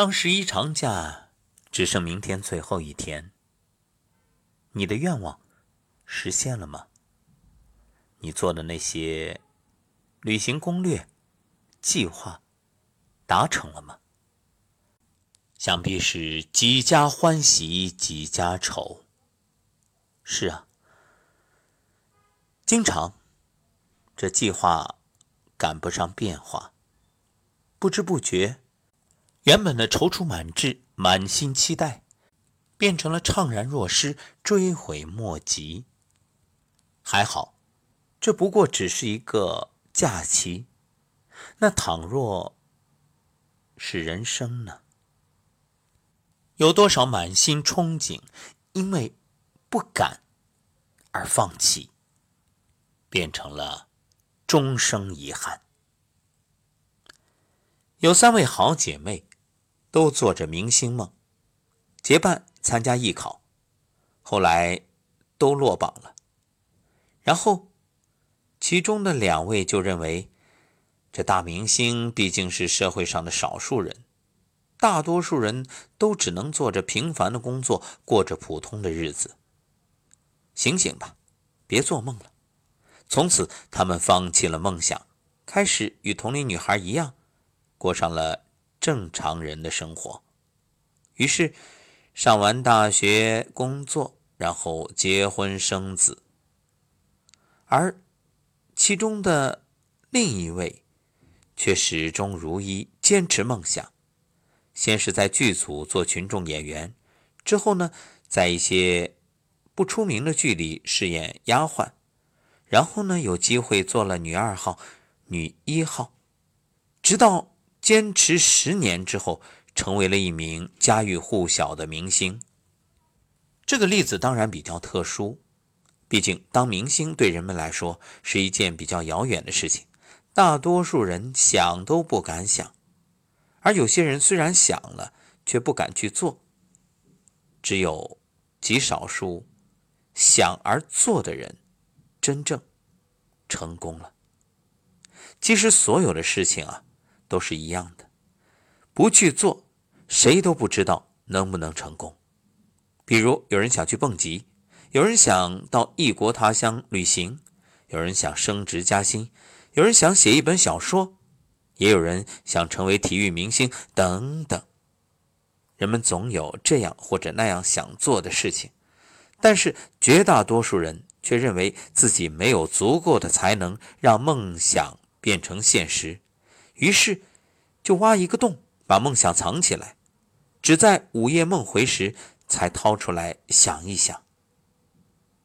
当十一长假只剩明天最后一天，你的愿望实现了吗？你做的那些旅行攻略、计划达成了吗？想必是几家欢喜几家愁。是啊，经常这计划赶不上变化，不知不觉。原本的踌躇满志、满心期待，变成了怅然若失、追悔莫及。还好，这不过只是一个假期。那倘若是人生呢？有多少满心憧憬，因为不敢而放弃，变成了终生遗憾？有三位好姐妹。都做着明星梦，结伴参加艺考，后来都落榜了。然后，其中的两位就认为，这大明星毕竟是社会上的少数人，大多数人都只能做着平凡的工作，过着普通的日子。醒醒吧，别做梦了！从此，他们放弃了梦想，开始与同龄女孩一样，过上了。正常人的生活，于是上完大学工作，然后结婚生子。而其中的另一位却始终如一，坚持梦想。先是在剧组做群众演员，之后呢，在一些不出名的剧里饰演丫鬟，然后呢，有机会做了女二号、女一号，直到。坚持十年之后，成为了一名家喻户晓的明星。这个例子当然比较特殊，毕竟当明星对人们来说是一件比较遥远的事情，大多数人想都不敢想。而有些人虽然想了，却不敢去做。只有极少数想而做的人，真正成功了。其实所有的事情啊。都是一样的，不去做，谁都不知道能不能成功。比如，有人想去蹦极，有人想到异国他乡旅行，有人想升职加薪，有人想写一本小说，也有人想成为体育明星等等。人们总有这样或者那样想做的事情，但是绝大多数人却认为自己没有足够的才能让梦想变成现实。于是，就挖一个洞，把梦想藏起来，只在午夜梦回时才掏出来想一想。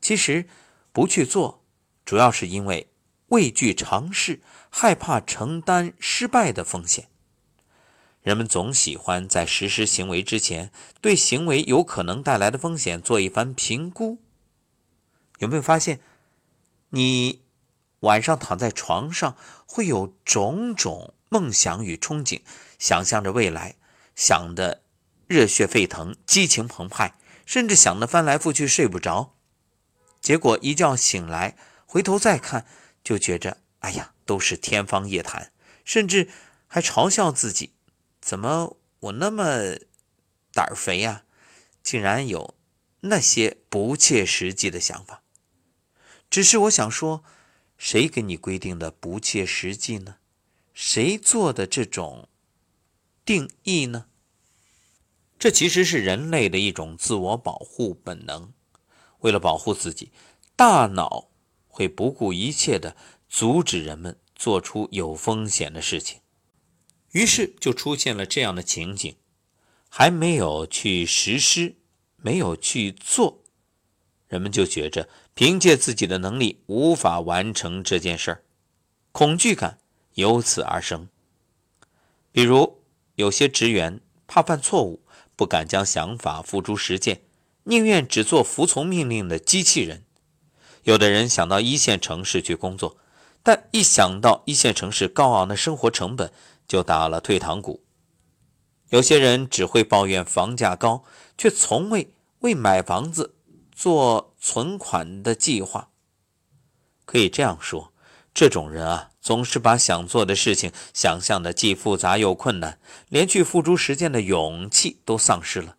其实，不去做，主要是因为畏惧尝试，害怕承担失败的风险。人们总喜欢在实施行为之前，对行为有可能带来的风险做一番评估。有没有发现，你晚上躺在床上会有种种？梦想与憧憬，想象着未来，想的热血沸腾、激情澎湃，甚至想得翻来覆去睡不着。结果一觉醒来，回头再看，就觉着哎呀，都是天方夜谭，甚至还嘲笑自己：怎么我那么胆儿肥呀？竟然有那些不切实际的想法。只是我想说，谁给你规定的不切实际呢？谁做的这种定义呢？这其实是人类的一种自我保护本能。为了保护自己，大脑会不顾一切的阻止人们做出有风险的事情。于是就出现了这样的情景：还没有去实施，没有去做，人们就觉着凭借自己的能力无法完成这件事儿，恐惧感。由此而生。比如，有些职员怕犯错误，不敢将想法付诸实践，宁愿只做服从命令的机器人；有的人想到一线城市去工作，但一想到一线城市高昂的生活成本，就打了退堂鼓；有些人只会抱怨房价高，却从未为买房子做存款的计划。可以这样说。这种人啊，总是把想做的事情想象的既复杂又困难，连去付诸实践的勇气都丧失了。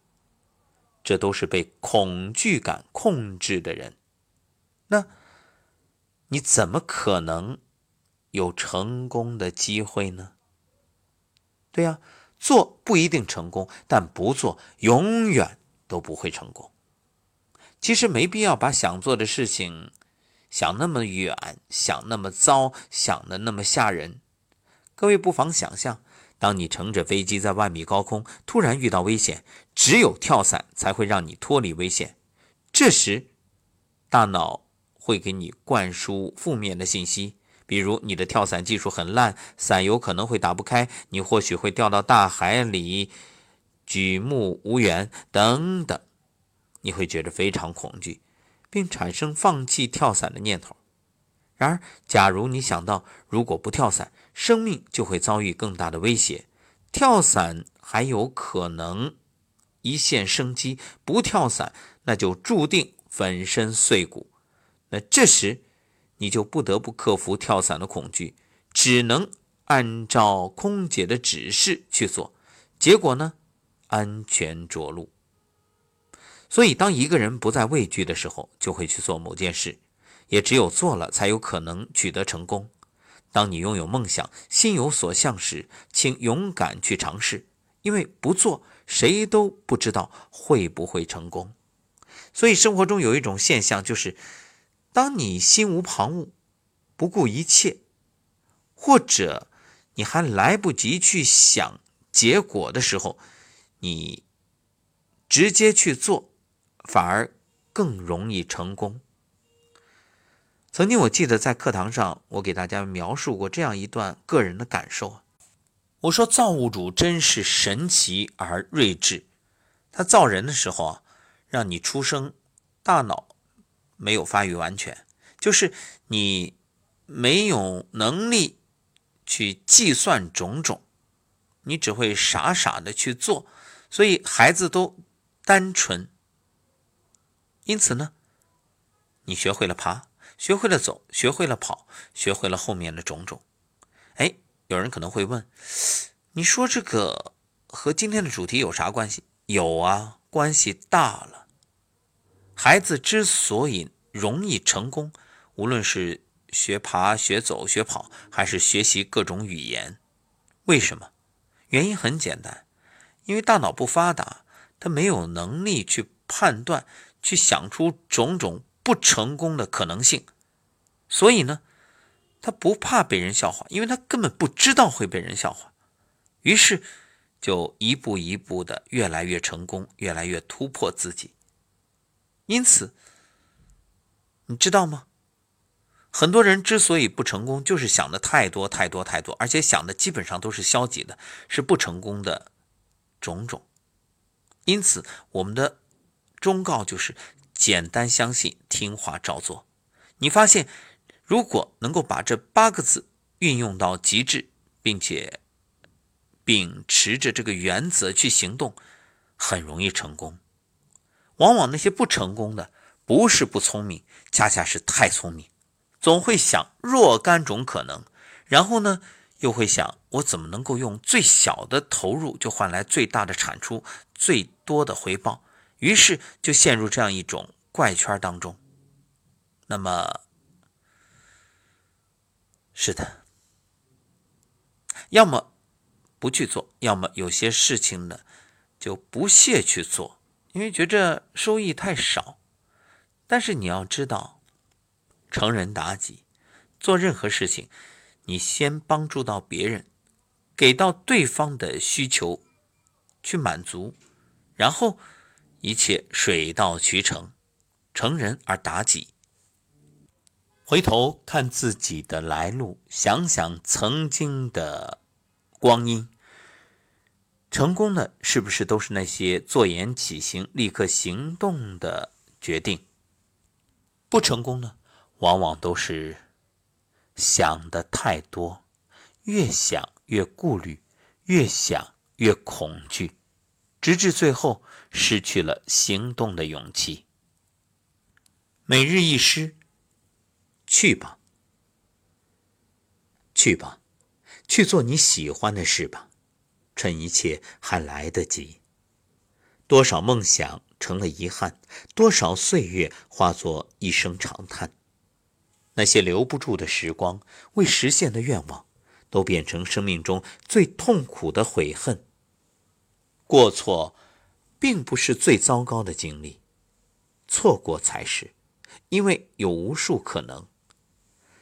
这都是被恐惧感控制的人。那，你怎么可能有成功的机会呢？对呀，做不一定成功，但不做永远都不会成功。其实没必要把想做的事情。想那么远，想那么糟，想的那么吓人。各位不妨想象，当你乘着飞机在万米高空，突然遇到危险，只有跳伞才会让你脱离危险。这时，大脑会给你灌输负面的信息，比如你的跳伞技术很烂，伞有可能会打不开，你或许会掉到大海里，举目无援等等，你会觉得非常恐惧。并产生放弃跳伞的念头。然而，假如你想到如果不跳伞，生命就会遭遇更大的威胁，跳伞还有可能一线生机；不跳伞，那就注定粉身碎骨。那这时，你就不得不克服跳伞的恐惧，只能按照空姐的指示去做。结果呢，安全着陆。所以，当一个人不再畏惧的时候，就会去做某件事。也只有做了，才有可能取得成功。当你拥有梦想、心有所向时，请勇敢去尝试，因为不做，谁都不知道会不会成功。所以，生活中有一种现象，就是当你心无旁骛、不顾一切，或者你还来不及去想结果的时候，你直接去做。反而更容易成功。曾经我记得在课堂上，我给大家描述过这样一段个人的感受我说造物主真是神奇而睿智，他造人的时候啊，让你出生，大脑没有发育完全，就是你没有能力去计算种种，你只会傻傻的去做，所以孩子都单纯。因此呢，你学会了爬，学会了走，学会了跑，学会了后面的种种。哎，有人可能会问，你说这个和今天的主题有啥关系？有啊，关系大了。孩子之所以容易成功，无论是学爬、学走、学跑，还是学习各种语言，为什么？原因很简单，因为大脑不发达，他没有能力去判断。去想出种种不成功的可能性，所以呢，他不怕被人笑话，因为他根本不知道会被人笑话，于是就一步一步的越来越成功，越来越突破自己。因此，你知道吗？很多人之所以不成功，就是想的太多太多太多，而且想的基本上都是消极的，是不成功的种种。因此，我们的。忠告就是简单相信，听话照做。你发现，如果能够把这八个字运用到极致，并且秉持着这个原则去行动，很容易成功。往往那些不成功的，不是不聪明，恰恰是太聪明，总会想若干种可能，然后呢，又会想我怎么能够用最小的投入就换来最大的产出，最多的回报。于是就陷入这样一种怪圈当中。那么，是的，要么不去做，要么有些事情呢就不屑去做，因为觉着收益太少。但是你要知道，成人达己，做任何事情，你先帮助到别人，给到对方的需求去满足，然后。一切水到渠成，成人而达己。回头看自己的来路，想想曾经的光阴，成功的是不是都是那些坐言起行、立刻行动的决定？不成功呢，往往都是想的太多，越想越顾虑，越想越恐惧。直至最后失去了行动的勇气。每日一诗，去吧。去吧，去做你喜欢的事吧，趁一切还来得及。多少梦想成了遗憾，多少岁月化作一声长叹。那些留不住的时光，未实现的愿望，都变成生命中最痛苦的悔恨。过错，并不是最糟糕的经历，错过才是，因为有无数可能。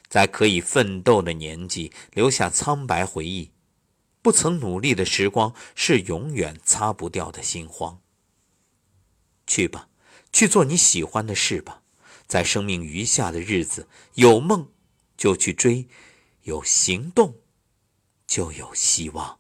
在可以奋斗的年纪留下苍白回忆，不曾努力的时光是永远擦不掉的心慌。去吧，去做你喜欢的事吧，在生命余下的日子，有梦就去追，有行动就有希望。